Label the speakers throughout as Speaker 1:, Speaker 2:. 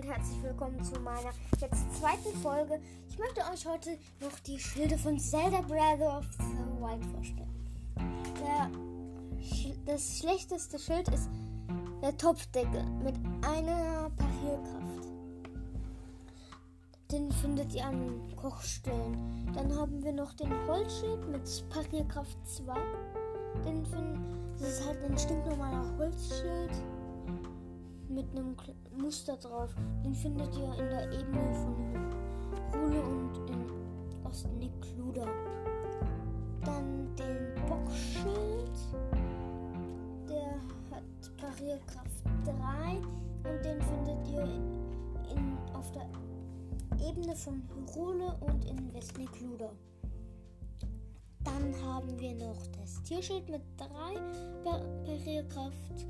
Speaker 1: und herzlich willkommen zu meiner jetzt zweiten Folge. Ich möchte euch heute noch die Schilde von Zelda Breath of the Wild vorstellen. Der, das schlechteste Schild ist der Topfdeckel mit einer Parierkraft. Den findet ihr an Kochstellen. Dann haben wir noch den Holzschild mit Parierkraft 2. Den finden, das ist halt ein stinknormaler Holzschild mit einem Muster drauf. Den findet ihr in der Ebene von Rule und in Ostnikluda. Dann den Bockschild. Der hat Parierkraft 3 und den findet ihr in, auf der Ebene von Hyrule und in Westnikluda. Dann haben wir noch das Tierschild mit 3 Parierkraft.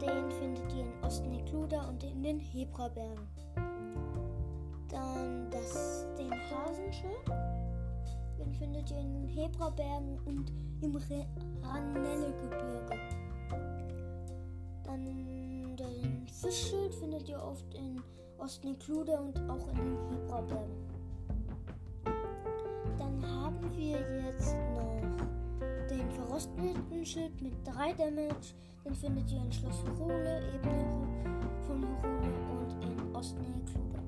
Speaker 1: Den findet ihr in Ostnekluda und in den Hebrabergen. Dann das, den Hasenschild. Den findet ihr in den Hebrabergen und im Ranellegebirge. Dann den Fischschild findet ihr oft in Ostnekluda und auch in den Hebrabergen. Dann haben wir jetzt noch den verrosteten Schild mit 3 Damage. Den findet ihr in Schloss Hyrule, Ebene von Hyrule und in Ostneklude.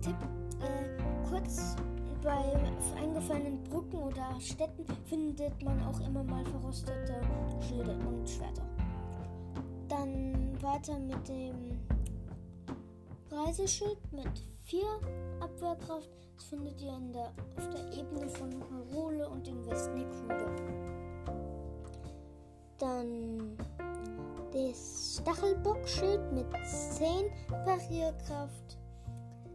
Speaker 1: Tipp, äh, kurz bei eingefallenen Brücken oder Städten findet man auch immer mal verrostete Schilde und Schwerter. Dann weiter mit dem Reiseschild mit 4 Abwehrkraft. Das findet ihr der, auf der Ebene von Hyrule und in Westnekuda. Dann das Stachelbockschild mit 10 Parierkraft.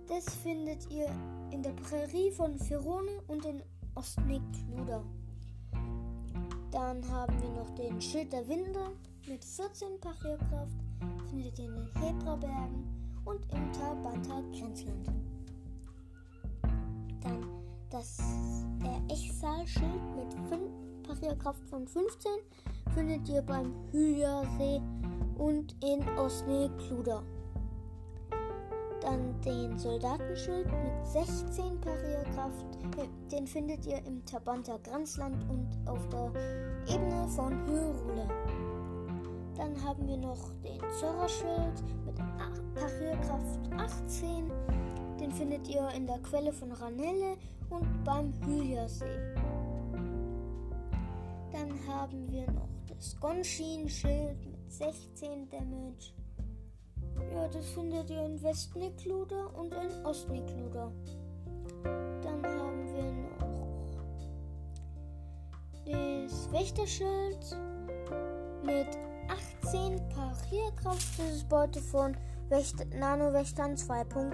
Speaker 1: Das findet ihr in der Prärie von Ferone und in Ostnekluda. Dann haben wir noch den Schild der Winde mit 14 Parierkraft. Findet ihr in den Hebrabergen und im Tabanta Grenzland. Dann das der Echsalschild mit 5 Parierkraft von 15 findet ihr beim Hylia-See und in Osne-Kluda. Dann den Soldatenschild mit 16 Parierkraft, den findet ihr im Tabanta Grenzland und auf der Ebene von Hyrule. Dann haben wir noch den Zorra-Schild mit Parierkraft 18. Den findet ihr in der Quelle von Ranelle und beim Hylia-See. Dann haben wir noch das Gonshin-Schild mit 16 Damage. Ja, das findet ihr in Westnikluda und in Ostnikluda. Dann haben wir noch das Wächterschild mit 18 Parierkraft. Das ist Beute von Nano-Wächtern 2.0.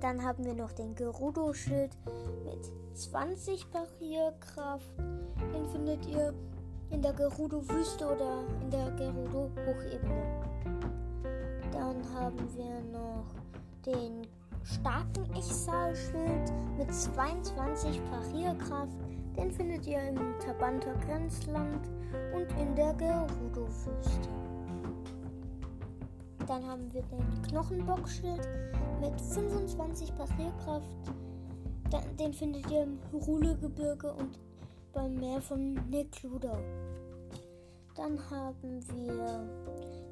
Speaker 1: Dann haben wir noch den Gerudo-Schild mit 20 Parierkraft. Den findet ihr in der Gerudo-Wüste oder in der Gerudo-Hochebene. Dann haben wir noch den starken Echsal-Schild mit 22 Parierkraft. Den findet ihr im Tabanter Grenzland und in der Gerudo-Wüste. Dann haben wir den Knochenbockschild mit 25 Parierkraft. Den findet ihr im Hyrule-Gebirge und beim Meer von Nekluda. Dann haben wir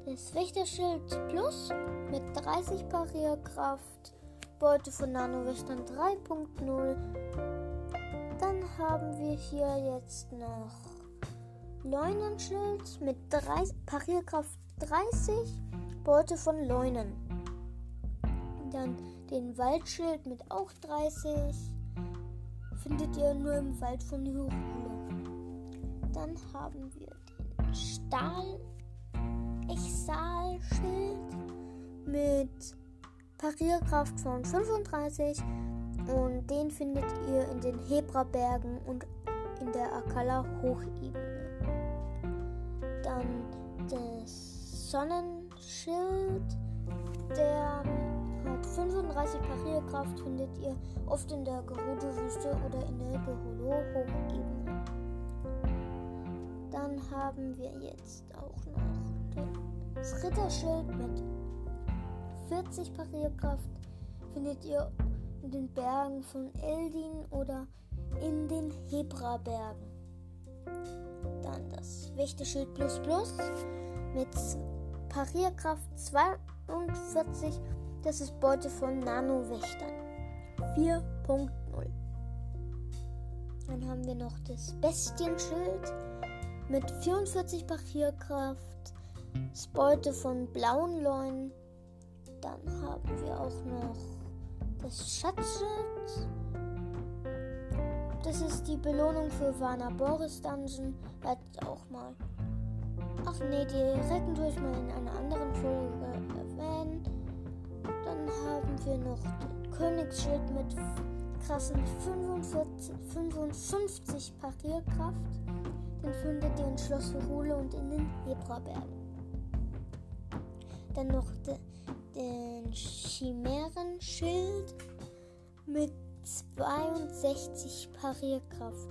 Speaker 1: das Wächterschild Plus mit 30 Parierkraft. Beute von Nano Western 3.0. Haben wir hier jetzt noch Leunenschild mit 3, Parierkraft 30. Beute von Leunen. Dann den Waldschild mit auch 30. Findet ihr nur im Wald von Hyrule. Dann haben wir den Stahl Echsal-Schild mit Parierkraft von 35 und den findet ihr in den Hebrabergen und in der Akala Hochebene. Dann das Sonnenschild, der hat 35 Parierkraft, findet ihr oft in der Gerudo-Wüste oder in der Gerudo-Hochebene. Dann haben wir jetzt auch noch Das Ritterschild mit 40 Parierkraft findet ihr den Bergen von Eldin oder in den Hebrabergen. Dann das Wächterschild Plus Plus mit Parierkraft 42. Das ist Beute von Nano-Wächtern 4.0. Dann haben wir noch das Bestienschild mit 44 Parierkraft. Das Beute von blauen Leunen. Dann haben wir auch noch das Schatzschild das ist die Belohnung für Warner Boris Dungeon. Werdet auch mal. Ach nee, direkt durch mal in einer anderen Folge erwähnen. Dann haben wir noch den Königsschild mit krassen 45, 55 Parierkraft. Den findet ihr in Schloss Hurule und in den Hebrabergen. Dann noch de, den Chimären-Schild mit 62 Parierkraft.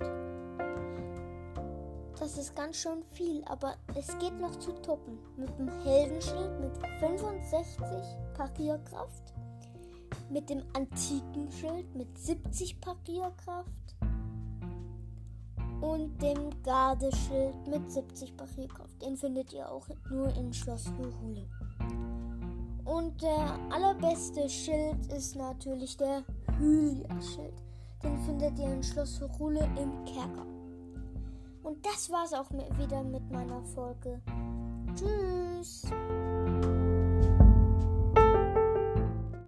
Speaker 1: Das ist ganz schön viel, aber es geht noch zu toppen. Mit dem Heldenschild mit 65 Parierkraft. Mit dem antiken Schild mit 70 Parierkraft. Und dem Gardeschild mit 70 Parierkraft. Den findet ihr auch nur in Schloss Hyrule. Und der allerbeste Schild ist natürlich der Hylia-Schild. Den findet ihr in Schloss Rule im Kerker. Und das war's auch wieder mit meiner Folge. Tschüss.